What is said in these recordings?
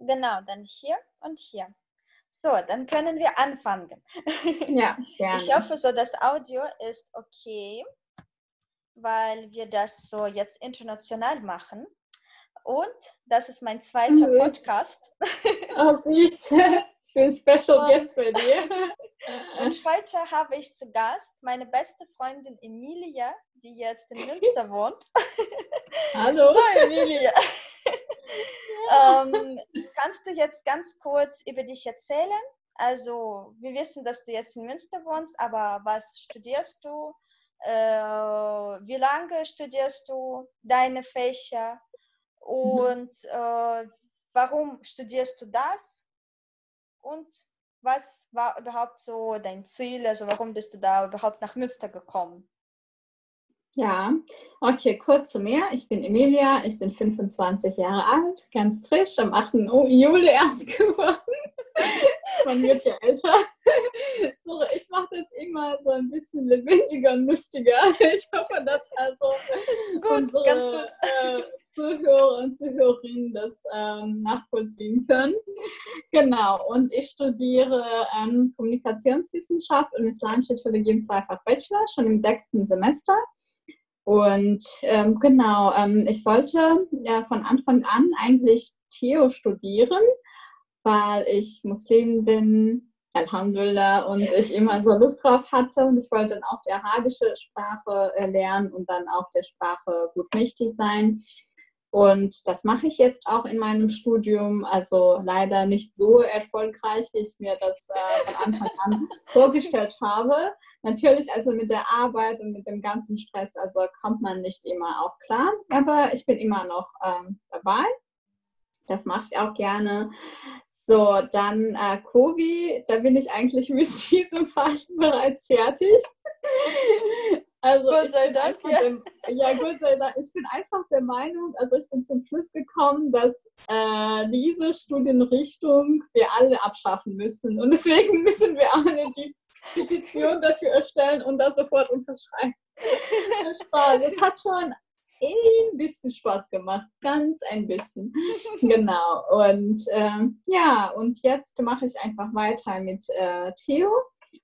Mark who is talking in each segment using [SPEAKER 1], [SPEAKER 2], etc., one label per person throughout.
[SPEAKER 1] Genau, dann hier und hier. So, dann können wir anfangen.
[SPEAKER 2] Ja, gerne.
[SPEAKER 1] Ich hoffe, so das Audio ist okay, weil wir das so jetzt international machen. Und das ist mein zweiter
[SPEAKER 2] Süß.
[SPEAKER 1] Podcast.
[SPEAKER 2] Oh, süß. Ich bin Special Guest bei dir.
[SPEAKER 1] Und heute habe ich zu Gast meine beste Freundin Emilia, die jetzt in Münster wohnt.
[SPEAKER 2] Hallo.
[SPEAKER 1] So, Emilia. Ähm, kannst du jetzt ganz kurz über dich erzählen? Also, wir wissen, dass du jetzt in Münster wohnst, aber was studierst du? Äh, wie lange studierst du deine Fächer? Und äh, warum studierst du das? Und was war überhaupt so dein Ziel? Also, warum bist du da überhaupt nach Münster gekommen?
[SPEAKER 2] Ja, okay, kurz zu mir. Ich bin Emilia, ich bin 25 Jahre alt, ganz frisch, am 8. Juli erst geworden. Man wird ja älter. So, ich mache das immer so ein bisschen lebendiger und lustiger. Ich hoffe, dass also
[SPEAKER 1] Gut,
[SPEAKER 2] unsere
[SPEAKER 1] ganz gut.
[SPEAKER 2] Äh, Zuhörer und Zuhörerinnen das ähm, nachvollziehen können. Genau, und ich studiere ähm, Kommunikationswissenschaft und Islamische Theologie im Zweifach Bachelor, schon im sechsten Semester. Und ähm, genau, ähm, ich wollte ja von Anfang an eigentlich Theo studieren, weil ich Muslim bin, Alhamdulillah, und ich immer so Lust drauf hatte. Und ich wollte dann auch die arabische Sprache lernen und dann auch der Sprache gut mächtig sein. Und das mache ich jetzt auch in meinem Studium. Also leider nicht so erfolgreich, wie ich mir das äh, von Anfang an vorgestellt habe. Natürlich, also mit der Arbeit und mit dem ganzen Stress, also kommt man nicht immer auch klar. Aber ich bin immer noch ähm, dabei. Das mache ich auch gerne. So, dann äh, Kobi, da bin ich eigentlich mit diesem Fach bereits fertig. Also
[SPEAKER 1] Gott sei Dank, ja.
[SPEAKER 2] Der, ja, Gott sei Dank. Ich bin einfach der Meinung, also ich bin zum Schluss gekommen, dass äh, diese Studienrichtung wir alle abschaffen müssen. Und deswegen müssen wir auch eine die Petition dafür erstellen und das sofort unterschreiben. Spaß. Es hat schon ein bisschen Spaß gemacht, ganz ein bisschen. Genau. Und ähm, ja, und jetzt mache ich einfach weiter mit äh, Theo.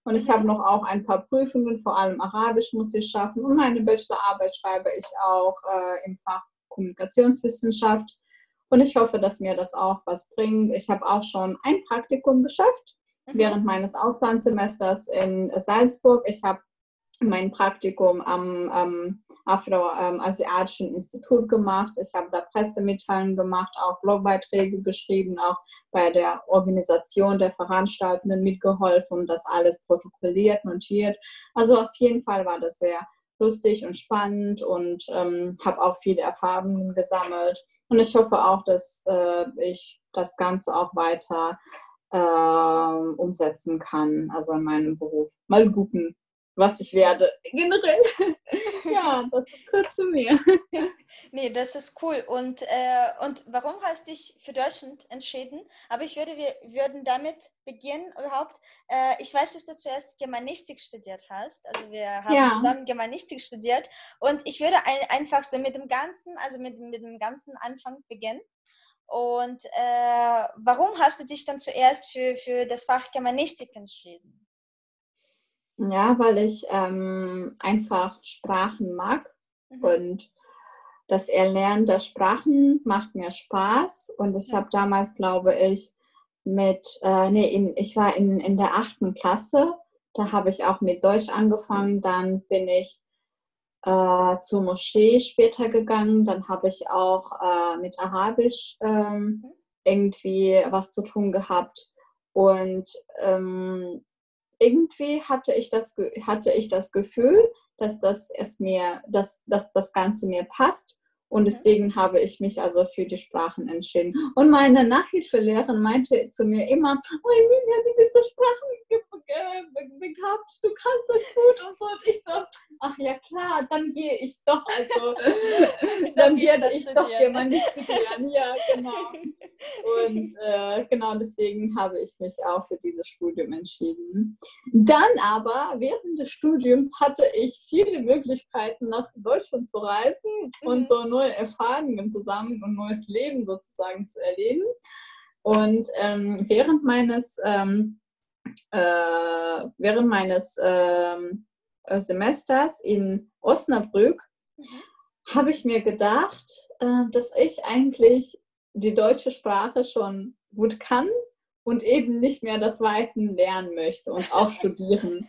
[SPEAKER 2] Und ich habe noch auch ein paar Prüfungen, vor allem Arabisch muss ich schaffen. Und meine Bachelorarbeit schreibe ich auch äh, im Fach Kommunikationswissenschaft. Und ich hoffe, dass mir das auch was bringt. Ich habe auch schon ein Praktikum geschafft Während meines Auslandssemesters in Salzburg. Ich habe mein Praktikum am ähm, Afroasiatischen Institut gemacht. Ich habe da Pressemitteilungen gemacht, auch Blogbeiträge geschrieben, auch bei der Organisation der Veranstaltenden mitgeholfen, das alles protokolliert, montiert. Also auf jeden Fall war das sehr lustig und spannend und ähm, habe auch viele Erfahrungen gesammelt. Und ich hoffe auch, dass äh, ich das Ganze auch weiter äh, umsetzen kann, also in meinem Beruf. Mal gucken, was ich werde. Generell, ja, das ist kurz zu mir.
[SPEAKER 1] Nee, das ist cool. Und, äh, und warum hast du dich für Deutschland entschieden? Aber ich würde, wir würden damit beginnen überhaupt. Äh, ich weiß, dass du zuerst Germanistik studiert hast. Also wir haben
[SPEAKER 2] Ja.
[SPEAKER 1] zusammen Germanistik studiert. Und ich würde ein, einfach so mit dem Ganzen, also mit, mit dem ganzen Anfang beginnen. Und äh, warum hast du dich dann zuerst für, für das Fach Germanistik entschieden?
[SPEAKER 2] Ja, weil ich ähm, einfach Sprachen mag
[SPEAKER 1] Mhm.
[SPEAKER 2] und das Erlernen der Sprachen macht mir Spaß. Und ich
[SPEAKER 1] Ja.
[SPEAKER 2] habe damals, glaube ich, mit, äh, nee, in, ich war in, in der achten Klasse, da habe ich auch mit Deutsch angefangen, dann bin ich äh, zur Moschee später gegangen, dann habe ich auch äh, mit Arabisch ähm, irgendwie was zu tun gehabt. Und ähm, irgendwie hatte ich das, hatte ich das Gefühl, dass das es mir, dass, dass das Ganze mir passt. Und deswegen habe ich mich also für die Sprachen entschieden. Und meine Nachhilfelehrerin meinte zu mir immer, oh Emilia, du bist so sprachenbegabt, du kannst das gut und so. Und ich so, ach ja klar, dann gehe ich doch, also dann
[SPEAKER 1] Dann
[SPEAKER 2] werde ich doch
[SPEAKER 1] studieren.
[SPEAKER 2] Germanistik lernen. Ja, genau. Und äh, genau deswegen habe ich mich auch für dieses Studium entschieden. Dann aber, während des Studiums hatte ich viele Möglichkeiten, nach Deutschland zu reisen und
[SPEAKER 1] Mhm.
[SPEAKER 2] so neue Erfahrungen zusammen und neues Leben sozusagen zu erleben. Und ähm, während meines, ähm, äh, während meines ähm, äh, Semesters in Osnabrück mhm. habe ich mir gedacht, äh, dass ich eigentlich die deutsche Sprache schon gut kann und eben nicht mehr das Weiten lernen möchte und auch studieren.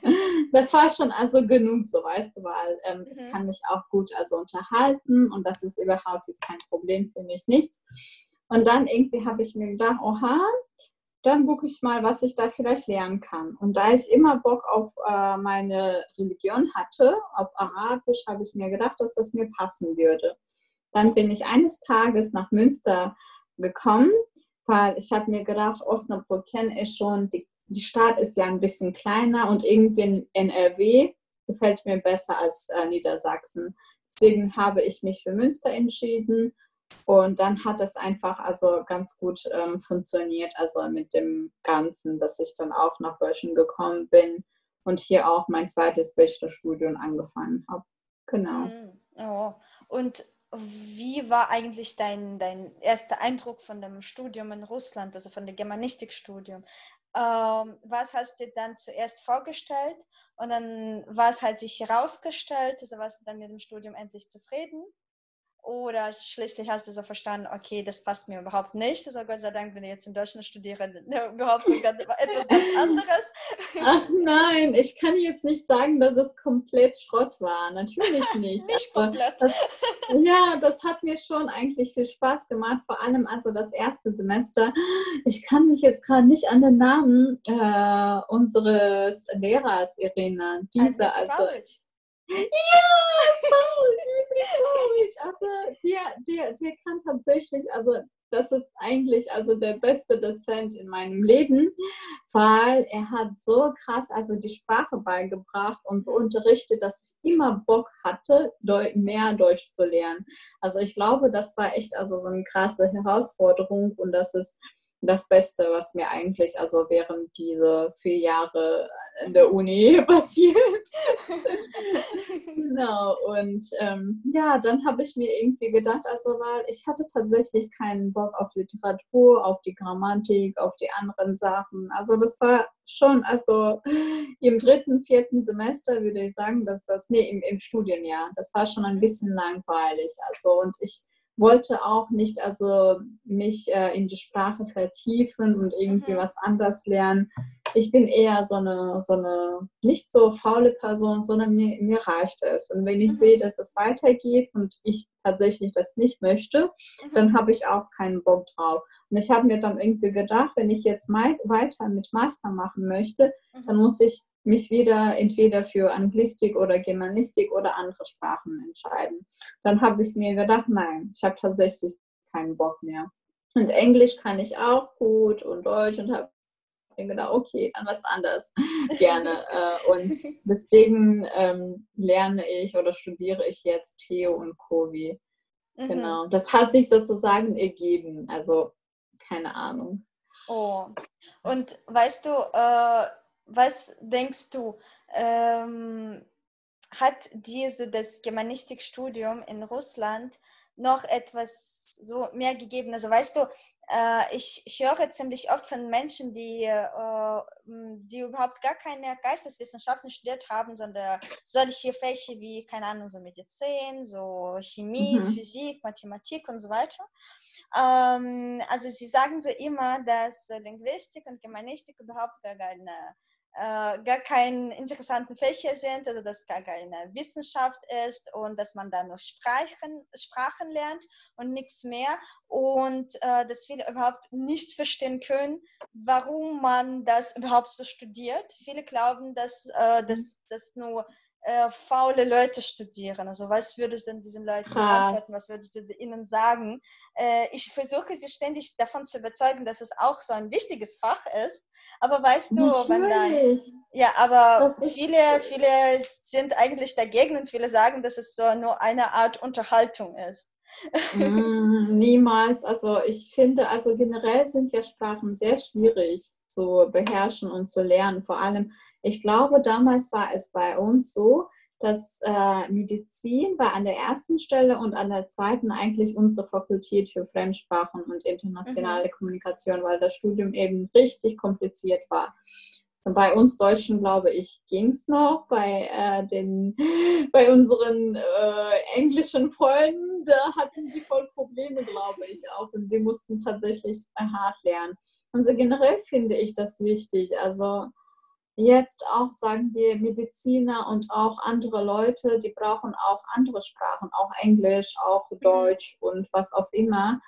[SPEAKER 2] Das war schon also genug, so weißt du, weil ähm, mhm. ich kann mich auch gut also unterhalten und das ist überhaupt jetzt kein Problem für mich, nichts. Und dann irgendwie habe ich mir gedacht, oha, dann gucke ich mal, was ich da vielleicht lernen kann. Und da ich immer Bock auf äh, meine Religion hatte, auf Arabisch, habe ich mir gedacht, dass das mir passen würde. Dann bin ich eines Tages nach Münster gekommen weil ich habe mir gedacht, Osnabrück kenne ich schon, die, die Stadt ist ja ein bisschen kleiner und irgendwie in NRW gefällt mir besser als äh, Niedersachsen. Deswegen habe ich mich für Münster entschieden und dann hat es einfach also ganz gut ähm, funktioniert, also mit dem Ganzen, dass ich dann auch nach Deutschland gekommen bin und hier auch mein zweites Bachelorstudium angefangen habe. Genau.
[SPEAKER 1] Mhm. Oh. Und wie war eigentlich dein, dein erster Eindruck von dem Studium in Russland, also von dem Germanistikstudium? Ähm, was hast du dann zuerst vorgestellt und dann was hat sich herausgestellt? Also warst du dann mit dem Studium endlich zufrieden? Oder schließlich hast du so verstanden, okay, das passt mir überhaupt nicht. Also Gott sei Dank, wenn ich jetzt in Deutschland studiere, überhaupt ganz, etwas ganz anderes.
[SPEAKER 2] Ach nein, ich kann jetzt nicht sagen, dass es komplett Schrott war. Natürlich nicht.
[SPEAKER 1] nicht komplett.
[SPEAKER 2] Das, ja, das hat mir schon eigentlich viel Spaß gemacht. Vor allem also das erste Semester. Ich kann mich jetzt gerade nicht an den Namen äh, unseres Lehrers erinnern. Dieser also. also ja, Paul, Dimitri Also der, der, der kann tatsächlich, also das ist eigentlich also der beste Dozent in meinem Leben, weil er hat so krass also die Sprache beigebracht und so unterrichtet, dass ich immer Bock hatte, mehr Deutsch zu lernen. Also ich glaube, das war echt also so eine krasse Herausforderung und das ist das Beste, was mir eigentlich also während diese vier Jahre in der Uni passiert. genau, und ähm, ja, dann habe ich mir irgendwie gedacht, also weil ich hatte tatsächlich keinen Bock auf Literatur, auf die Grammatik, auf die anderen Sachen. Also das war schon, also im dritten, vierten Semester würde ich sagen, dass das, nee, im, im Studienjahr, das war schon ein bisschen langweilig. Also und ich wollte auch nicht also mich äh, in die Sprache vertiefen und irgendwie mhm. was anders lernen. Ich bin eher so eine, so eine nicht so faule Person, sondern mir, mir reicht es. Und wenn ich mhm. sehe, dass es weitergeht und ich tatsächlich das nicht möchte, mhm. dann habe ich auch keinen Bock drauf. Und ich habe mir dann irgendwie gedacht, wenn ich jetzt mal weiter mit Master machen möchte, dann mhm. muss ich mich wieder entweder für Anglistik oder Germanistik oder andere Sprachen entscheiden. Dann habe ich mir gedacht, nein, ich habe tatsächlich keinen Bock mehr. Und Englisch kann ich auch gut und Deutsch und habe mir gedacht, okay, dann was anderes gerne. Äh, und deswegen ähm, lerne ich oder studiere ich jetzt Theo und Kovi. Mhm. Genau, das hat sich sozusagen ergeben. Also keine Ahnung.
[SPEAKER 1] Oh, und weißt du, äh, was denkst du, ähm, hat diese das Germanistikstudium in Russland noch etwas so mehr gegeben? Also weißt du, äh, ich, ich, höre ziemlich oft von Menschen, die, äh, die überhaupt gar keine Geisteswissenschaften studiert haben, sondern solche Fächer wie, keine Ahnung, so Medizin, so Chemie, mhm. Physik, Mathematik und so weiter. Ähm, also sie sagen so immer, dass Linguistik und Germanistik überhaupt gar keine äh, gar keine interessanten Fächer sind, also dass gar keine Wissenschaft ist und dass man da nur Sprachen, Sprachen lernt und nichts mehr und äh, dass viele überhaupt nicht verstehen können, warum man das überhaupt so studiert. Viele glauben, dass äh, das, das nur äh, faule Leute studieren. Also was würdest du denn diesen Leuten Krass. antworten? Was würdest du ihnen sagen? Äh, ich versuche sie ständig davon zu überzeugen, dass es auch so ein wichtiges Fach ist. Aber weißt du, Natürlich. wenn dann. Ja, aber viele, viele sind eigentlich dagegen und viele sagen, dass es so nur eine Art Unterhaltung ist.
[SPEAKER 2] Mm, niemals. Also ich finde, also generell sind ja Sprachen sehr schwierig zu beherrschen und zu lernen. Vor allem, ich glaube, damals war es bei uns so, dass äh, Medizin war an der ersten Stelle und an der zweiten eigentlich unsere Fakultät für Fremdsprachen und internationale mhm. Kommunikation, weil das Studium eben richtig kompliziert war. Bei uns Deutschen, glaube ich, ging es noch. Bei, äh, den, bei unseren äh, englischen Freunden, da hatten die voll Probleme, glaube ich, auch. Und wir mussten tatsächlich hart lernen. Also generell finde ich das wichtig. Also jetzt auch, sagen wir, Mediziner und auch andere Leute, die brauchen auch andere Sprachen, auch Englisch, auch. Deutsch und was auch immer.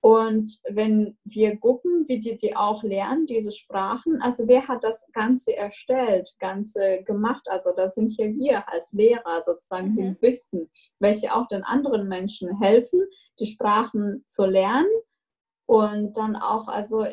[SPEAKER 2] Und wenn wir gucken, wie die die auch lernen, diese Sprachen, also wer hat das Ganze erstellt, Ganze gemacht? Also das sind hier wir als Lehrer, sozusagen mhm. Linguisten, welche auch den anderen Menschen helfen, die Sprachen zu lernen und dann auch, also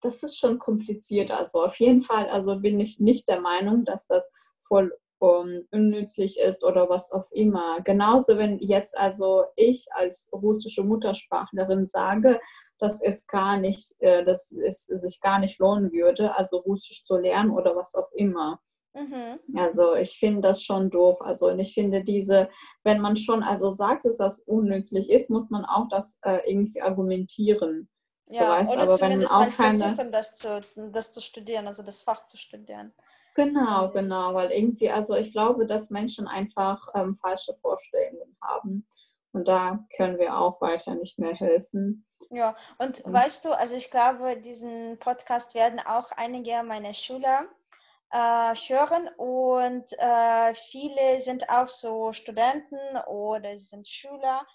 [SPEAKER 2] das ist schon kompliziert. Also auf jeden Fall, also bin ich nicht der Meinung, dass das voll um, unnützlich ist oder was auch immer. Genauso, wenn jetzt also ich als russische Muttersprachlerin sage, dass es gar nicht, äh, dass es sich gar nicht lohnen würde, also Russisch zu lernen oder was auch immer. Mhm. Also ich finde das schon doof. Also und ich finde diese, wenn man schon also sagt, dass das unnützlich ist, muss man auch das äh, irgendwie argumentieren.
[SPEAKER 1] Ja, weißt, oder aber wenn auch keine... versuchen, das zu, das zu studieren, also das Fach zu studieren.
[SPEAKER 2] Genau, genau, weil irgendwie, also ich glaube, dass Menschen einfach ähm, falsche Vorstellungen haben. Und da können wir auch weiter nicht mehr helfen.
[SPEAKER 1] Ja, und, und weißt du, also ich glaube, diesen Podcast werden auch einige meiner Schüler äh, hören und äh, viele sind auch so Studenten oder sind Schüler.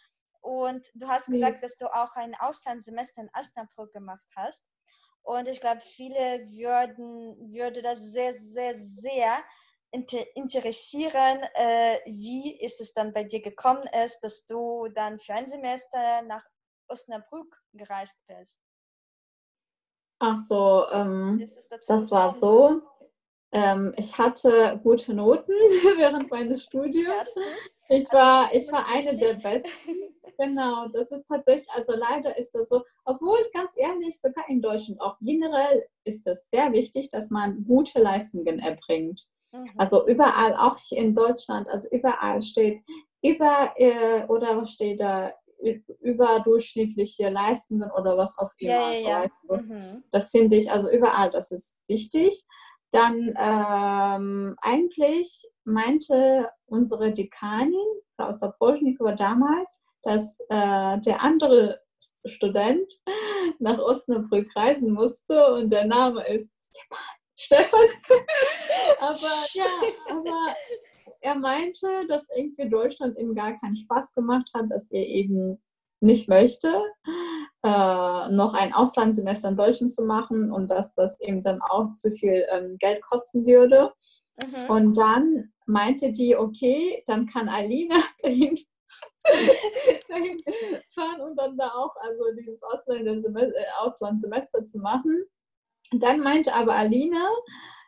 [SPEAKER 1] Und du hast gesagt, yes. dass du auch ein Auslandssemester in Osnabrück gemacht hast. Und ich glaube, viele würden, würde das sehr, sehr, sehr interessieren, äh, wie ist es dann bei dir gekommen ist, dass du dann für ein Semester nach Osnabrück gereist bist.
[SPEAKER 2] Ach so, ähm, das war so. Ähm, ich hatte gute Noten während meines Studiums. Ich war, ich war eine der Besten. Genau, das ist tatsächlich, also leider ist das so, obwohl ganz ehrlich, sogar in Deutschland auch generell ist es sehr wichtig, dass man gute Leistungen erbringt. Mhm. Also überall, auch in Deutschland, also überall steht über äh, oder was steht da überdurchschnittliche Leistungen oder was auch immer. Ja, ja, ja. Mhm. Das finde ich, also überall, das ist wichtig. Dann ähm, eigentlich meinte unsere Dekanin, Frau Saposchnikova damals, dass äh, der andere Student nach Osnabrück reisen musste und der Name ist Stefan. aber ja, aber er meinte, dass irgendwie Deutschland ihm gar keinen Spaß gemacht hat, dass er eben nicht möchte, äh, noch ein Auslandssemester in Deutschland zu machen und dass das eben dann auch zu viel ähm, Geld kosten würde. Mhm. Und dann meinte die, okay, dann kann Alina dahin dahin fahren und dann da auch also dieses äh, Auslandssemester zu machen. Dann meinte aber Alina,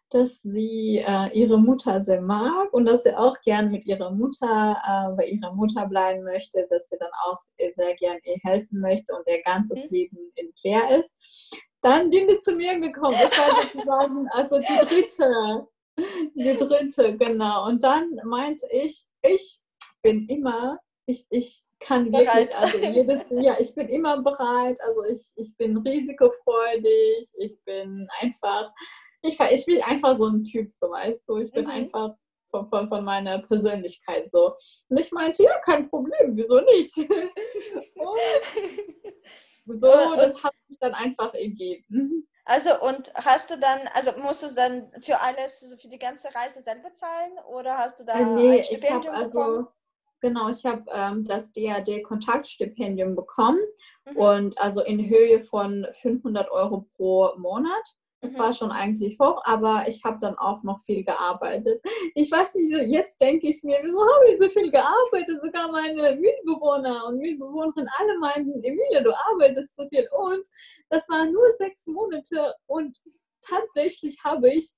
[SPEAKER 2] dass sie äh, ihre Mutter sehr mag und dass sie auch gern mit ihrer Mutter äh, bei ihrer Mutter bleiben möchte, dass sie dann auch sehr gern ihr helfen möchte und ihr ganzes mhm. Leben in Claire ist. Dann bin ich zu mir gekommen. Das war sozusagen also die dritte. Die dritte, genau. Und dann meinte ich, ich bin immer ich, ich kann wirklich, also jedes, ja, ich bin immer bereit, also ich, ich bin risikofreudig, ich bin einfach, ich, ich will einfach so ein Typ, so weißt du, ich bin mhm. einfach von, von, von, meiner Persönlichkeit so. Und ich meinte, ja, kein Problem, wieso nicht? und so, das hat sich dann einfach ergeben.
[SPEAKER 1] Also und hast du dann, also musst du dann für alles, für die ganze Reise selber zahlen oder hast du da
[SPEAKER 2] äh, nee, ein Stipendium also, bekommen? Genau, ich habe ähm, das DAD-Kontaktstipendium bekommen mhm. und also in Höhe von 500 Euro pro Monat. Das mhm. war schon eigentlich hoch, aber ich habe dann auch noch viel gearbeitet. Ich weiß nicht, jetzt denke ich mir, wieso habe ich so viel gearbeitet? Sogar meine Mitbewohner und Mitbewohnerinnen alle meinten, Emilia, du arbeitest so viel. Und das waren nur sechs Monate und tatsächlich habe ich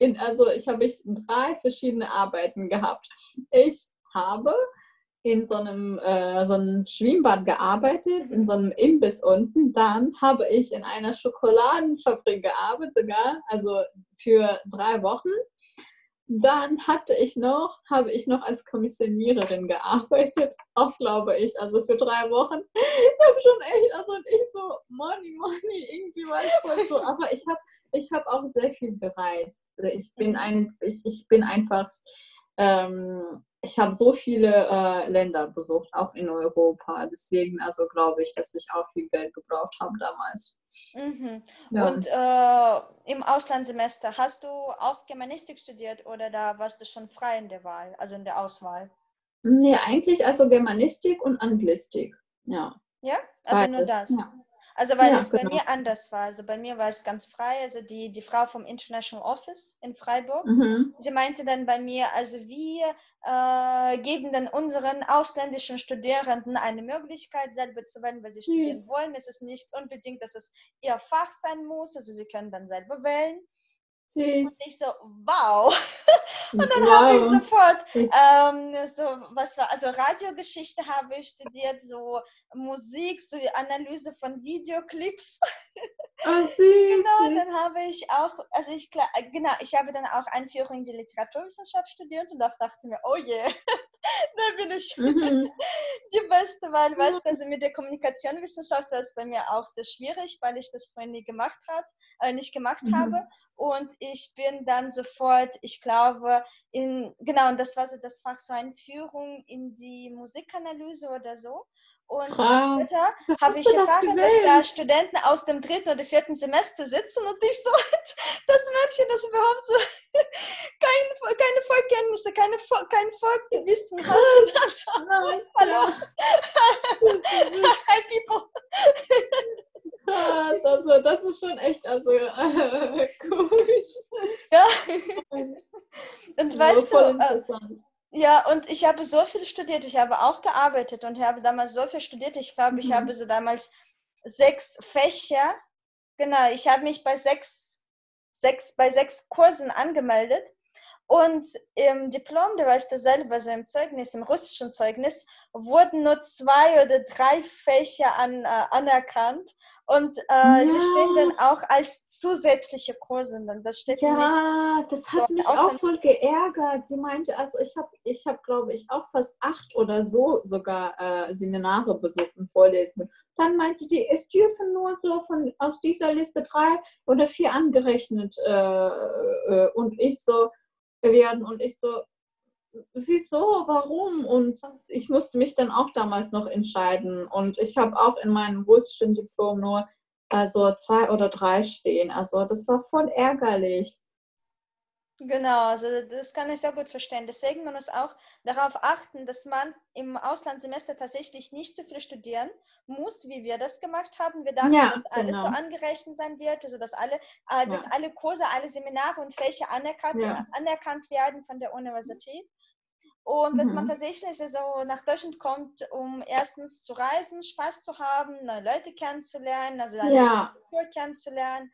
[SPEAKER 2] in, also ich habe ich drei verschiedene Arbeiten gehabt. Ich habe in so einem, äh, so einem Schwimmbad gearbeitet, in so einem Imbiss unten. Dann habe ich in einer Schokoladenfabrik gearbeitet sogar, also für drei Wochen. dann hatte ich noch, habe ich noch als Kommissioniererin gearbeitet, auch glaube ich, also für drei Wochen. Ich habe schon echt, also und ich so, Money, Money, irgendwie war ich voll so, aber ich habe ich hab auch sehr viel bereist. Also ich bin ein, ich, ich bin einfach, ähm, ich habe so viele äh, Länder besucht, auch in Europa. Deswegen, also glaube ich, dass ich auch viel Geld gebraucht habe damals.
[SPEAKER 1] Mhm. Ja. Und äh, im Auslandssemester hast du auch Germanistik studiert oder da warst du schon frei in der Wahl, also in der Auswahl?
[SPEAKER 2] Nee, eigentlich also Germanistik und Anglistik. Ja.
[SPEAKER 1] Ja, also Beides. nur das. Ja. Also weil ja, es genau. bei mir anders war. Also bei mir war es ganz frei. Also die, die Frau vom International Office in Freiburg, mhm. sie meinte dann bei mir, also wir äh, geben dann unseren ausländischen Studierenden eine Möglichkeit, selber zu wählen, was sie studieren yes. wollen. Es ist nicht unbedingt, dass es ihr Fach sein muss. Also sie können dann selber wählen. Süß. Und ich so, wow. Und dann wow. habe ich sofort, ähm, so, was war, also Radiogeschichte habe ich studiert, so Musik, so Analyse von Videoclips.
[SPEAKER 2] Oh, süß.
[SPEAKER 1] genau, dann habe ich auch, also ich, genau, ich habe dann auch Einführung in die Literaturwissenschaft studiert und da dachte ich mir, oh je, da bin ich mhm. die Beste, weil, weißt du, also mit der Kommunikationswissenschaft war es bei mir auch sehr schwierig, weil ich das vorhin nie gemacht habe äh, nicht gemacht mhm. habe. Und ich bin dann sofort, ich glaube, in, genau, und das war so das Fach so Einführung in die Musikanalyse oder so. Und später habe ich erfahren, das dass da Studenten aus dem dritten oder vierten Semester sitzen und ich so, das Mädchen, das überhaupt so kein, keine Vorkenntnisse, keine, kein Vorgewissen hat. Hallo. Hi, people.
[SPEAKER 2] Krass, also das ist schon echt also äh, komisch.
[SPEAKER 1] Ja. Und weißt du, äh, ja, und ich habe so viel studiert, ich habe auch gearbeitet und habe damals so viel studiert. Ich glaube, ich mhm. habe so damals sechs Fächer. Genau, ich habe mich bei sechs, sechs, bei sechs Kursen angemeldet. Und im Diplom, der weißt du selber, so im Zeugnis, im russischen Zeugnis, wurden nur zwei oder drei Fächer an, äh, anerkannt. Und äh, ja. sie stehen dann auch als zusätzliche Kurse. Dann. Das steht
[SPEAKER 2] ja, das hat mich auch voll geärgert. Sie meinte, also ich habe, ich hab, glaube ich, auch fast acht oder so sogar äh, Seminare besucht und Vorlesungen. Dann meinte die, es dürfen nur so von aus dieser Liste drei oder vier angerechnet. Äh, äh und ich so werden. Und ich so, wieso, warum? Und ich musste mich dann auch damals noch entscheiden. Und ich habe auch in meinem russischen Diplom nur also zwei oder drei stehen. Also das war voll ärgerlich.
[SPEAKER 1] Genau, also das kann ich sehr gut verstehen. Deswegen man muss auch darauf achten, dass man im Auslandssemester tatsächlich nicht so viel studieren muss, wie wir das gemacht haben. Wir dachten, ja, dass alles genau. so angerechnet sein wird, also dass alle, äh, dass ja. alle Kurse, alle Seminare und Fächer anerkannt, ja. anerkannt werden von der Universität. Und dass mhm. man tatsächlich also nach Deutschland kommt, um erstens zu reisen, Spaß zu haben, neue Leute kennenzulernen, also eine ja. Kultur kennenzulernen.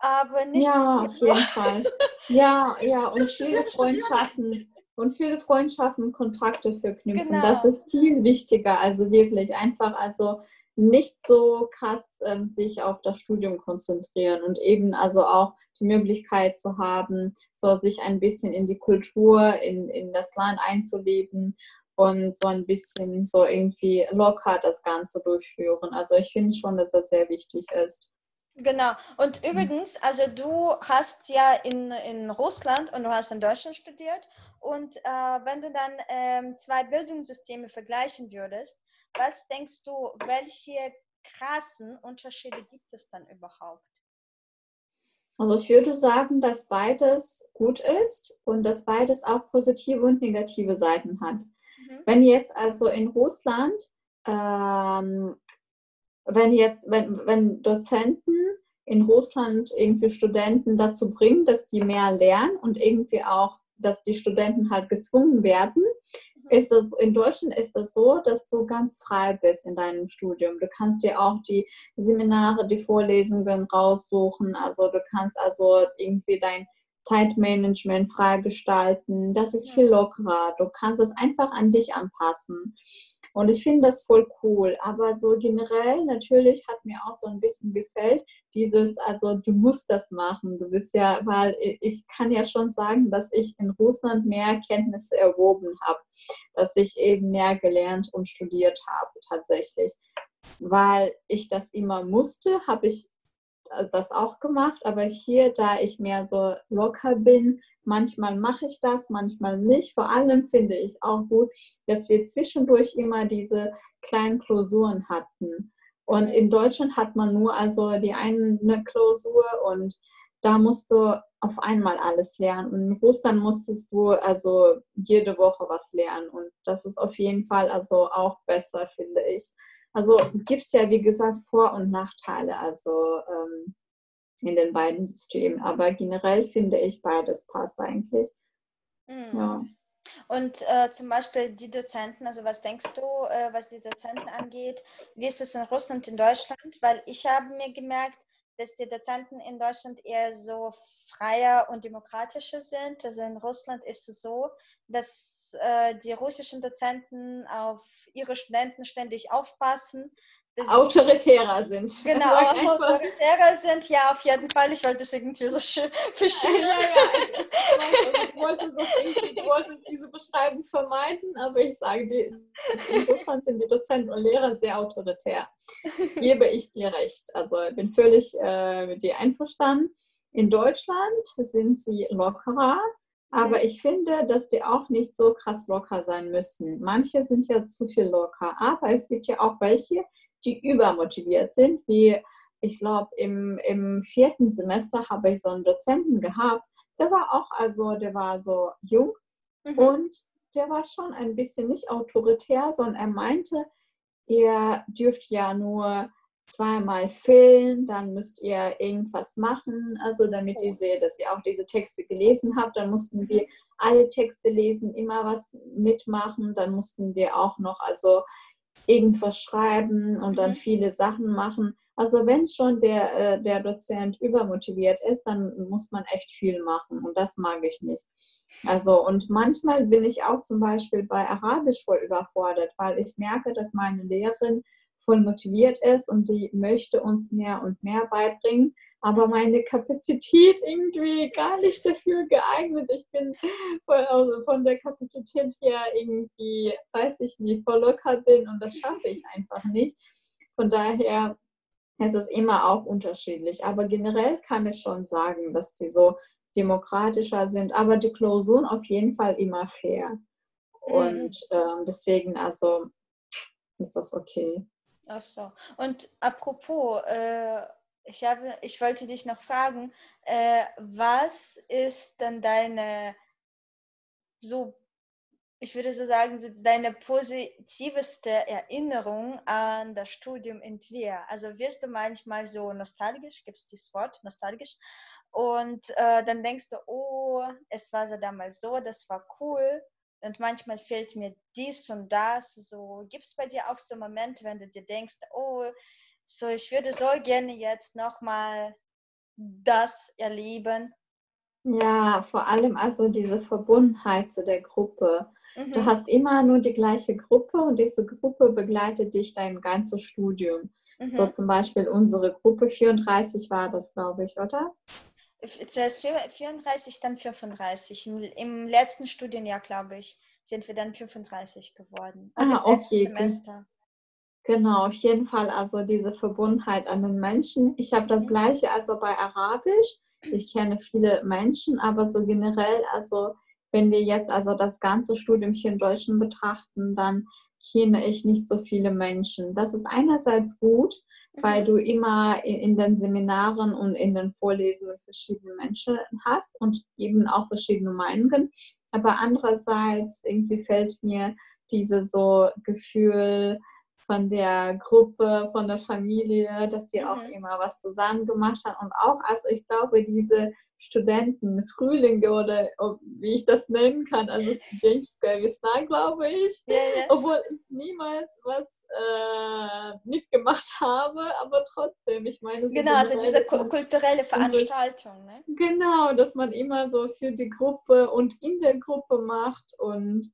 [SPEAKER 1] Aber nicht.
[SPEAKER 2] Ja, auf jeden Fall. Ja, ja, und viele Freundschaften und viele Freundschaften und Kontakte verknüpfen. Genau. Das ist viel wichtiger. Also wirklich einfach, also nicht so krass ähm, sich auf das Studium konzentrieren und eben also auch die Möglichkeit zu haben, so sich ein bisschen in die Kultur, in, in das Land einzuleben und so ein bisschen so irgendwie locker das Ganze durchführen. Also ich finde schon, dass das sehr wichtig ist.
[SPEAKER 1] Genau. Und mhm. übrigens, also du hast ja in, in Russland und du hast in Deutschland studiert. Und äh, wenn du dann ähm, zwei Bildungssysteme vergleichen würdest, was denkst du, welche krassen Unterschiede gibt es dann überhaupt?
[SPEAKER 2] Also ich würde sagen, dass beides gut ist und dass beides auch positive und negative Seiten hat. Mhm. Wenn jetzt also in Russland, ähm, wenn jetzt, wenn, wenn Dozenten in Russland irgendwie Studenten dazu bringen, dass die mehr lernen und irgendwie auch, dass die Studenten halt gezwungen werden, ist das, in Deutschland ist das so, dass du ganz frei bist in deinem Studium. Du kannst dir auch die Seminare, die Vorlesungen raussuchen. Also du kannst also irgendwie dein Zeitmanagement freigestalten. Das ist viel lockerer. Du kannst es einfach an dich anpassen. Und ich finde das voll cool. Aber so generell natürlich hat mir auch so ein bisschen gefällt, dieses, also du musst das machen. Du bist ja, weil ich kann ja schon sagen, dass ich in Russland mehr Kenntnisse erworben habe, dass ich eben mehr gelernt und studiert habe tatsächlich. Weil ich das immer musste, habe ich äh, das auch gemacht, aber hier, da ich mehr so locker bin, manchmal mache ich das, manchmal nicht. Vor allem finde ich auch gut, dass wir zwischendurch immer diese kleinen Klausuren hatten. Und in Deutschland hat man nur also die eine Klausur und da musst du auf einmal alles lernen. Und in Russland musstest du also jede Woche was lernen. Und das ist auf jeden Fall also auch besser, finde ich. Also gibt es ja, wie gesagt, Vor- und Nachteile also ähm, in den beiden Systemen. Aber generell finde ich, beides passt eigentlich.
[SPEAKER 1] Mhm. Ja. Und äh, zum Beispiel die Dozenten, also was denkst du, äh, was die Dozenten angeht, wie ist es in Russland, in Deutschland? Weil ich habe mir gemerkt, dass die Dozenten in Deutschland eher so freier und demokratischer sind. Also in Russland ist es so, dass äh, die russischen Dozenten auf ihre Studenten ständig aufpassen,
[SPEAKER 2] autoritärer sind.
[SPEAKER 1] Genau, autoritärer sind, ja, auf jeden Fall. Ich wollte das irgendwie so schön
[SPEAKER 2] beschreiben. Ja, ja, ich, ich, ich wollte irgendwie, du wolltest diese Beschreibung vermeiden, aber ich sage, die, in Russland sind die Dozenten und Lehrer sehr autoritär. Gebe ich dir recht. Also ich bin völlig äh, mit dir einverstanden. In Deutschland sind sie lockerer, aber mhm. ich finde, dass die auch nicht so krass locker sein müssen. Manche sind ja zu viel locker, aber es gibt ja auch welche, die übermotiviert sind. Wie ich glaube, im, im vierten Semester habe ich so einen Dozenten gehabt, der war auch, also der war so jung mhm. und der war schon ein bisschen nicht autoritär, sondern er meinte, ihr dürft ja nur zweimal füllen, dann müsst ihr irgendwas machen, also damit ihr seht, dass ihr auch diese Texte gelesen habt, dann mussten wir alle Texte lesen, immer was mitmachen, dann mussten wir auch noch also irgendwas schreiben und dann mhm. viele Sachen machen. Also wenn schon der, äh, der Dozent übermotiviert ist, dann muss man echt viel machen und das mag ich nicht. Also und manchmal bin ich auch zum Beispiel bei Arabisch voll überfordert, weil ich merke, dass meine Lehrerin voll motiviert ist und die möchte uns mehr und mehr beibringen aber meine Kapazität irgendwie gar nicht dafür geeignet. Ich bin von, also von der Kapazität her irgendwie, weiß ich nicht, voll locker bin und das schaffe ich einfach nicht. Von daher ist es immer auch unterschiedlich. Aber generell kann ich schon sagen, dass die so demokratischer sind, aber die Klausuren auf jeden Fall immer fair. Mhm. Und ähm, deswegen, also ist das okay.
[SPEAKER 1] Ach so. Und apropos, äh, ich, habe, ich wollte dich noch fragen, äh, was ist denn deine, so, ich würde so sagen, deine positivste Erinnerung an das Studium in Trier? Also wirst du manchmal so nostalgisch, gibt es dieses Wort, nostalgisch, und äh, dann denkst du, oh, es war so damals so, das war cool. Und manchmal fehlt mir dies und das. So gibt es bei dir auch so Momente, wenn du dir denkst, oh, so, ich würde so gerne jetzt nochmal das erleben.
[SPEAKER 2] Ja, vor allem also diese Verbundenheit zu der Gruppe. Mhm. Du hast immer nur die gleiche Gruppe und diese Gruppe begleitet dich dein ganzes Studium. Mhm. So zum Beispiel unsere Gruppe 34 war das, glaube ich, oder?
[SPEAKER 1] Zuerst 34, dann 35. Im, Im, letzten Studienjahr, glaube ich, sind wir dann 35 geworden.
[SPEAKER 2] Ah, okay. Semester. Genau, auf jeden Fall also diese Verbundenheit an den Menschen. Ich habe das gleiche also bei Arabisch. Ich kenne viele Menschen, aber so generell, also wenn wir jetzt also das ganze Studium hier in Deutschland betrachten, dann kenne ich nicht so viele Menschen. Das ist einerseits gut, weil mhm. du immer in, den Seminaren und in den Vorlesungen verschiedene Menschen hast und eben auch verschiedene Meinungen. Aber andererseits irgendwie fällt mir dieses so Gefühl, von der Gruppe, von der Familie, dass wir mhm. auch immer was zusammen gemacht haben. Und auch, also ich glaube, diese Studenten, Frühlinge oder wie ich das nennen kann, also Studentskervistan, glaube ich, ja, ja. obwohl ich niemals was äh, mitgemacht habe, aber trotzdem, ich meine...
[SPEAKER 1] So genau, also diese kulturelle Veranstaltung. Ne?
[SPEAKER 2] Genau, dass man immer so für die Gruppe und in der Gruppe macht und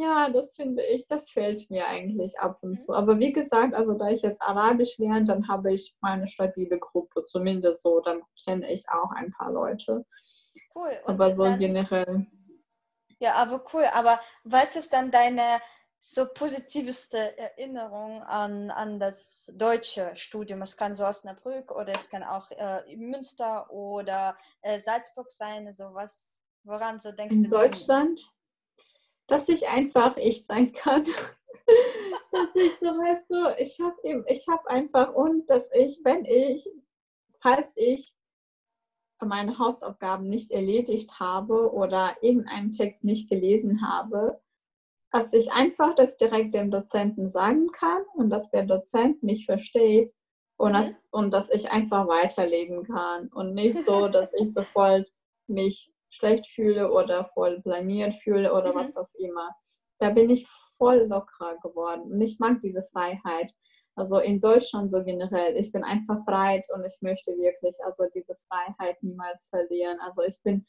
[SPEAKER 2] Ja, das finde ich, das fehlt mir eigentlich ab und mhm. zu. Aber wie gesagt, also da ich jetzt Arabisch lerne, dann habe ich meine stabile Gruppe, zumindest so, dann kenne ich auch ein paar Leute. Cool. Und aber so dann, generell.
[SPEAKER 1] Ja, aber cool. Aber was ist dann deine so positivste Erinnerung an, an das deutsche Studium? Es kann so Osnabrück oder es kann auch äh, Münster oder äh, Salzburg sein. Also was, woran so denkst
[SPEAKER 2] In
[SPEAKER 1] du?
[SPEAKER 2] In Deutschland? Dass ich einfach ich sein kann. dass ich so, weißt du, ich habe eben, ich habe einfach und dass ich, wenn ich, falls ich meine Hausaufgaben nicht erledigt habe oder irgendeinen Text nicht gelesen habe, dass ich einfach das direkt dem Dozenten sagen kann und dass der Dozent mich versteht und, mhm. dass, und dass ich einfach weiterleben kann und nicht so, dass ich sofort mich schlecht fühle oder voll blamiert fühle oder mhm. was auch immer. Da bin ich voll lockerer geworden und ich mag diese Freiheit. Also in Deutschland so generell, ich bin einfach frei und ich möchte wirklich also diese Freiheit niemals verlieren. Also ich bin,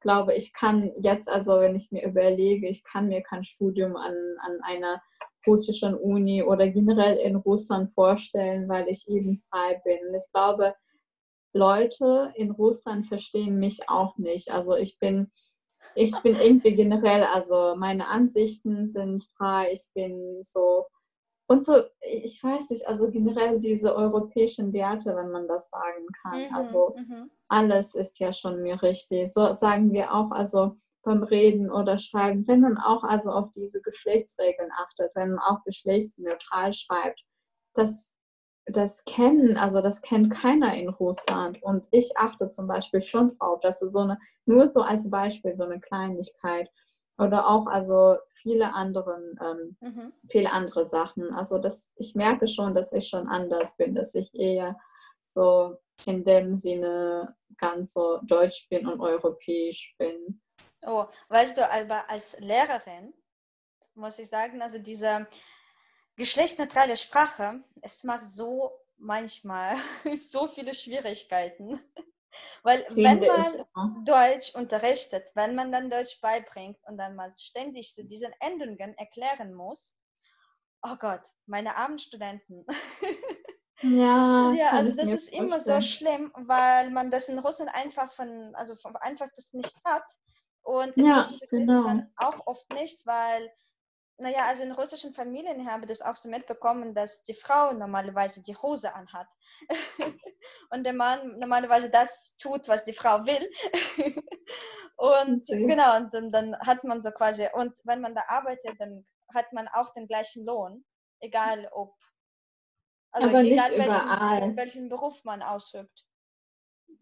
[SPEAKER 2] glaube ich kann jetzt, also wenn ich mir überlege, ich kann mir kein Studium an, an einer russischen Uni oder generell in Russland vorstellen, weil ich eben frei bin. Und ich glaube, Leute in Russland verstehen mich auch nicht. Also ich bin, ich bin irgendwie generell, also meine Ansichten sind frei, ich bin so und so, ich weiß nicht, also generell diese europäischen Werte, wenn man das sagen kann. Mhm, also mhm. alles ist ja schon mir richtig. So sagen wir auch, also beim Reden oder Schreiben, wenn man auch also auf diese Geschlechtsregeln achtet, wenn man auch geschlechtsneutral schreibt, das das kennen, also das kennt keiner in Russland. Und ich achte zum Beispiel schon drauf, dass so eine, nur so als Beispiel, so eine Kleinigkeit oder auch also viele anderen, ähm, mhm. viele andere Sachen. Also das, ich merke schon, dass ich schon anders bin, dass ich eher so in dem Sinne ganz so deutsch bin und europäisch bin.
[SPEAKER 1] Oh, weißt du, aber als Lehrerin muss ich sagen, also dieser geschlechtsneutrale Sprache, es macht so manchmal so viele Schwierigkeiten. Weil wenn man Deutsch unterrichtet, wenn man dann Deutsch beibringt und dann mal ständig so diesen Endungen erklären muss, oh Gott, meine armen Studenten. Ja, ja also das ist immer so schlimm, weil man das in Russland einfach von, also einfach das nicht hat. Und in ja, Russland genau. man auch oft nicht, weil naja, also in russischen Familien habe ich das auch so mitbekommen, dass die Frau normalerweise die Hose anhat und der Mann normalerweise das tut, was die Frau will. und okay. genau, und dann, dann, hat man so quasi, und wenn man da arbeitet, dann hat man auch den gleichen Lohn, egal ob,
[SPEAKER 2] also aber egal nicht welchen,
[SPEAKER 1] welchen Beruf man ausübt.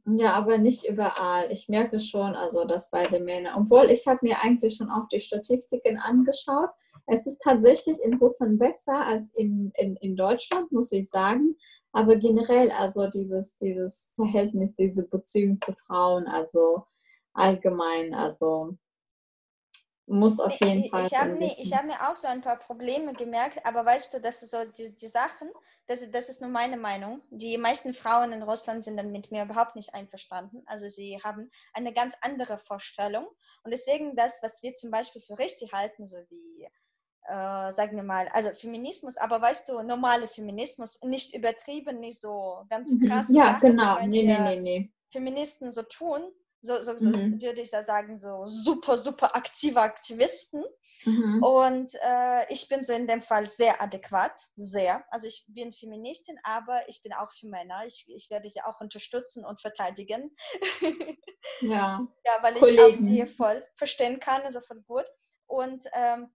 [SPEAKER 2] Ja, aber nicht überall. Ich merke schon, also dass bei den Männern, obwohl ich habe mir eigentlich schon auch die Statistiken angeschaut, es ist tatsächlich in Russland besser als in, in, in Deutschland, muss ich sagen. Aber generell, also dieses, dieses Verhältnis, diese Beziehung zu Frauen, also allgemein, also muss auf jeden
[SPEAKER 1] ich,
[SPEAKER 2] Fall
[SPEAKER 1] ich habe mir, hab mir auch so ein paar Probleme gemerkt, aber weißt du, das ist so die, die Sachen, das, das ist nur meine Meinung. Die meisten Frauen in Russland sind dann mit mir überhaupt nicht einverstanden. Also sie haben eine ganz andere Vorstellung. Und deswegen das, was wir zum Beispiel für richtig halten, so wie äh, sagen wir mal, also Feminismus, aber weißt du, normale Feminismus, nicht übertrieben, nicht so ganz mhm. krass.
[SPEAKER 2] Ja, Sachen, genau, nee, nee, nee, nee.
[SPEAKER 1] Feministen so tun, so, so, so mhm. würde ich da sagen, so super, super aktive Aktivisten. Mhm. Und äh, ich bin so in dem Fall sehr adäquat, sehr. Also ich bin Feministin, aber ich bin auch für Männer. Ich, ich werde sie auch unterstützen und verteidigen.
[SPEAKER 2] Ja.
[SPEAKER 1] ja, weil Kollegen. ich auch sie voll verstehen kann, also voll gut. Und ähm,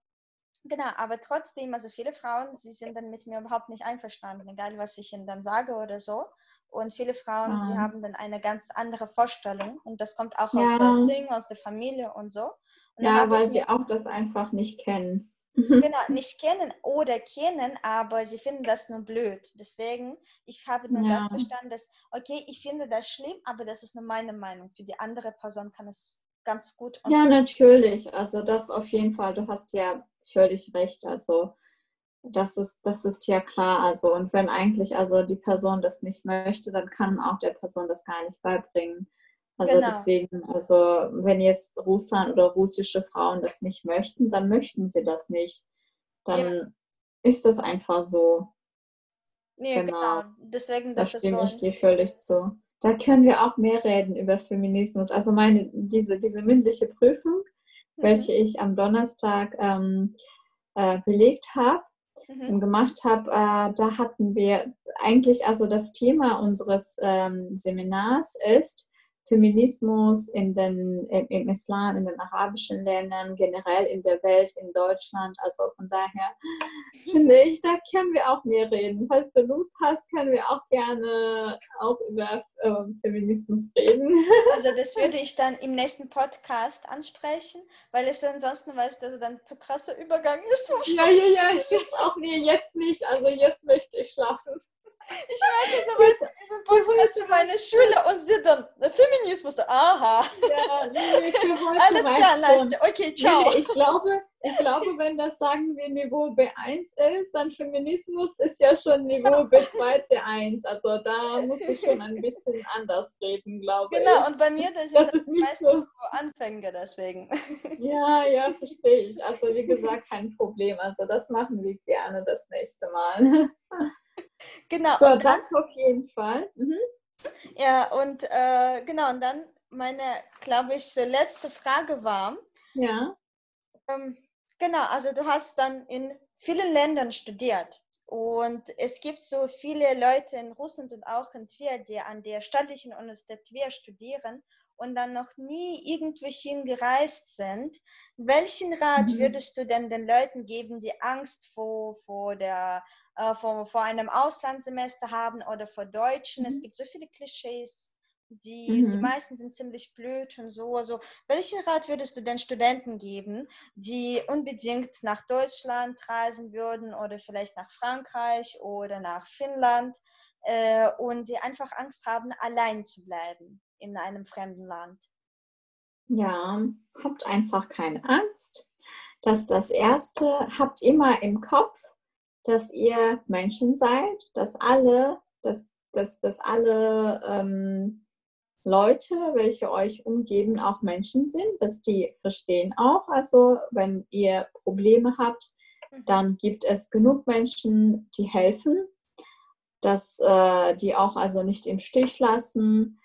[SPEAKER 1] Genau, aber trotzdem, also viele Frauen, sie sind dann mit mir überhaupt nicht einverstanden, egal was ich ihnen dann sage oder so. Und viele Frauen, ja. sie haben dann eine ganz andere Vorstellung und das kommt auch ja. aus der Erziehung, aus der Familie und so. Und
[SPEAKER 2] ja, weil sie auch das einfach nicht kennen.
[SPEAKER 1] genau, nicht kennen oder kennen, aber sie finden das nur blöd. Deswegen, ich habe nur ja. das verstanden, dass, okay, ich finde das schlimm, aber das ist nur meine Meinung. Für die andere Person kann es ganz gut.
[SPEAKER 2] ja, natürlich. Also das auf jeden Fall. Du hast ja völlig recht. Also das ist, das ist ja klar. Also, und wenn eigentlich also die Person das nicht möchte, dann kann auch der Person das gar nicht beibringen. Also genau. deswegen, also wenn jetzt Russland oder russische Frauen das nicht möchten, dann möchten sie das nicht. Dann ja. ist das einfach so.
[SPEAKER 1] Ja, genau. genau. Deswegen,
[SPEAKER 2] da stimme ich dir völlig zu. Da können wir auch mehr reden über Feminismus. Also meine, diese, diese mündliche Prüfung, mhm. welche ich am Donnerstag ähm, äh, belegt habe, mhm. gemacht habe, äh, da hatten wir eigentlich, also das Thema unseres ähm, Seminars ist, Feminismus in den, im Islam, in den arabischen Ländern, generell in der Welt, in Deutschland. Also von daher finde ich, da können wir auch mehr reden. Falls du Lust hast, können wir auch gerne auch über äh, Feminismus reden.
[SPEAKER 1] Also das würde ich dann im nächsten Podcast ansprechen, weil es ansonsten, weißt du, dann zu krasser Übergang ist.
[SPEAKER 2] Ja, ja, ja, ich sitze auch mir jetzt nicht. Also jetzt möchte ich schlafen.
[SPEAKER 1] Ich weiß es, aber ein Podcast für meine Schüler und sie dann Feminismus. Aha. Ja, nee, Alles klar, schon. Okay, ciao.
[SPEAKER 2] Nee, ich, glaube, ich glaube, wenn das sagen wir Niveau B1 ist, dann Feminismus ist ja schon Niveau B2, C1. Also da muss ich schon ein bisschen anders reden, glaube
[SPEAKER 1] genau,
[SPEAKER 2] ich.
[SPEAKER 1] Genau, und bei mir das,
[SPEAKER 2] das ist nicht so
[SPEAKER 1] Anfänger deswegen.
[SPEAKER 2] Ja, ja, verstehe ich. Also wie gesagt, kein Problem. Also das machen wir gerne das nächste Mal.
[SPEAKER 1] Genau.
[SPEAKER 2] So, und dann, auf jeden Fall. Mhm.
[SPEAKER 1] Ja, und äh, genau, und dann meine, glaube ich, letzte Frage war.
[SPEAKER 2] Ja.
[SPEAKER 1] Ähm, genau, also du hast dann in vielen Ländern studiert. Und es gibt so viele Leute in Russland und auch in Tver, die an der staatlichen Universität Tver studieren und dann noch nie irgendwo hingereist sind. Welchen Rat mhm. würdest du denn den Leuten geben, die Angst vor, vor der äh, vor, vor einem Auslandssemester haben oder vor Deutschen. Mhm. Es gibt so viele Klischees. Die, mhm. die meisten sind ziemlich blöd und so. Also, welchen Rat würdest du den Studenten geben, die unbedingt nach Deutschland reisen würden oder vielleicht nach Frankreich oder nach Finnland äh, und die einfach Angst haben, allein zu bleiben in einem fremden Land?
[SPEAKER 2] Ja, habt einfach keine Angst. Das das Erste, habt immer im Kopf, dass ihr Menschen seid, dass alle, dass, dass, dass alle ähm, Leute, welche euch umgeben, auch Menschen sind, dass die verstehen auch. Also wenn ihr Probleme habt, mhm. dann gibt es genug Menschen, die helfen, dass äh, die auch also nicht im Stich lassen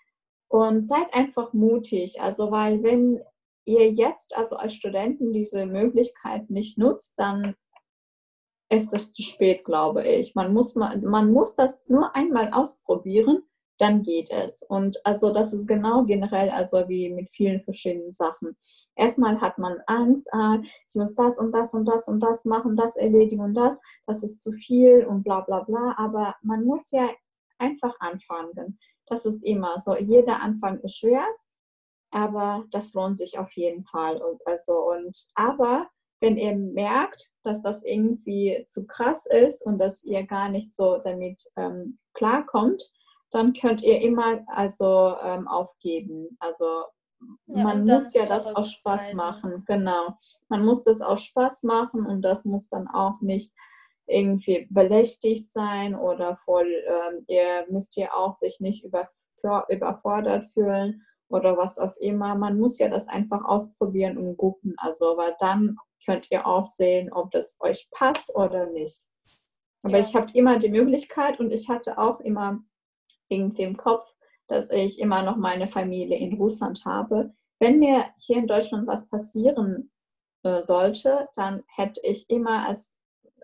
[SPEAKER 2] und seid einfach mutig. Also weil wenn ihr jetzt also als Studenten diese Möglichkeit nicht nutzt, dann ist es zu spät, glaube ich. Man muss, man muss das nur einmal ausprobieren, dann geht es. Und also das ist genau generell, also wie mit vielen verschiedenen Sachen. Erstmal hat man Angst, ah, ich muss das und das und das und das machen, das erledigen und das, das ist zu viel und bla bla bla. Aber man muss ja einfach anfangen. Das ist immer so. Jeder Anfang ist schwer, aber das lohnt sich auf jeden Fall. Und also und aber wenn ihr merkt, dass das irgendwie zu krass ist und dass ihr gar nicht so damit ähm, klarkommt, dann könnt ihr immer also ähm, aufgeben. Also ja, man muss ja das aus Spaß machen. Genau. Man muss das aus Spaß machen und das muss dann auch nicht irgendwie belästigt sein oder voll, ähm, ihr müsst ja auch sich nicht über, überfordert fühlen oder was auch immer. Man muss ja das einfach ausprobieren und gucken. Also, weil dann könnt ihr auch sehen, ob das euch passt oder nicht. Aber ja. ich habe immer die Möglichkeit und ich hatte auch immer irgendwie im Kopf, dass ich immer noch meine Familie in Russland habe. Wenn mir hier in Deutschland was passieren äh, sollte, dann hätte ich immer als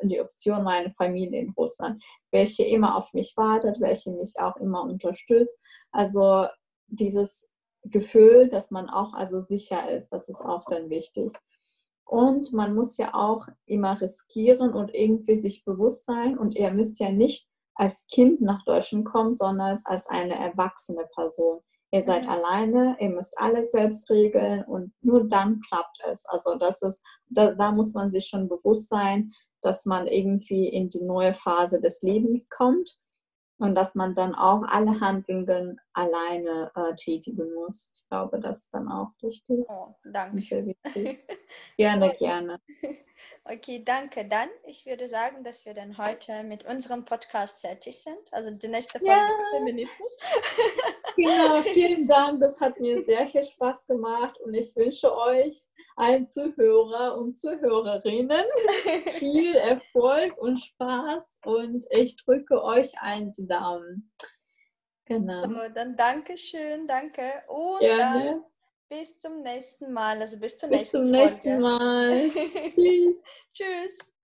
[SPEAKER 2] die Option meine Familie in Russland, welche immer auf mich wartet, welche mich auch immer unterstützt. Also dieses Gefühl, dass man auch also sicher ist, das ist auch dann wichtig. Und man muss ja auch immer riskieren und irgendwie sich bewusst sein. Und ihr müsst ja nicht als Kind nach Deutschland kommen, sondern als eine erwachsene Person. Ihr seid mhm. alleine, ihr müsst alles selbst regeln und nur dann klappt es. Also das ist, da, da muss man sich schon bewusst sein, dass man irgendwie in die neue Phase des Lebens kommt und dass man dann auch alle Handlungen alleine äh, tätigen muss. Ich glaube, das ist dann auch wichtig.
[SPEAKER 1] Oh, danke.
[SPEAKER 2] Sehr wichtig. Gerne, gerne.
[SPEAKER 1] Okay, danke. Dann, ich würde sagen, dass wir dann heute mit unserem Podcast fertig sind. Also die nächste Folge ja. Feminismus.
[SPEAKER 2] Genau, vielen Dank. Das hat mir sehr viel Spaß gemacht und ich wünsche euch allen Zuhörer und Zuhörerinnen viel Erfolg und Spaß und ich drücke euch einen Daumen.
[SPEAKER 1] Genau. So, dann danke schön, danke und
[SPEAKER 2] Gerne.
[SPEAKER 1] dann bis zum nächsten Mal, also bis zur
[SPEAKER 2] bis
[SPEAKER 1] nächsten
[SPEAKER 2] zum
[SPEAKER 1] Folge.
[SPEAKER 2] nächsten Mal. Tschüss.
[SPEAKER 1] Tschüss.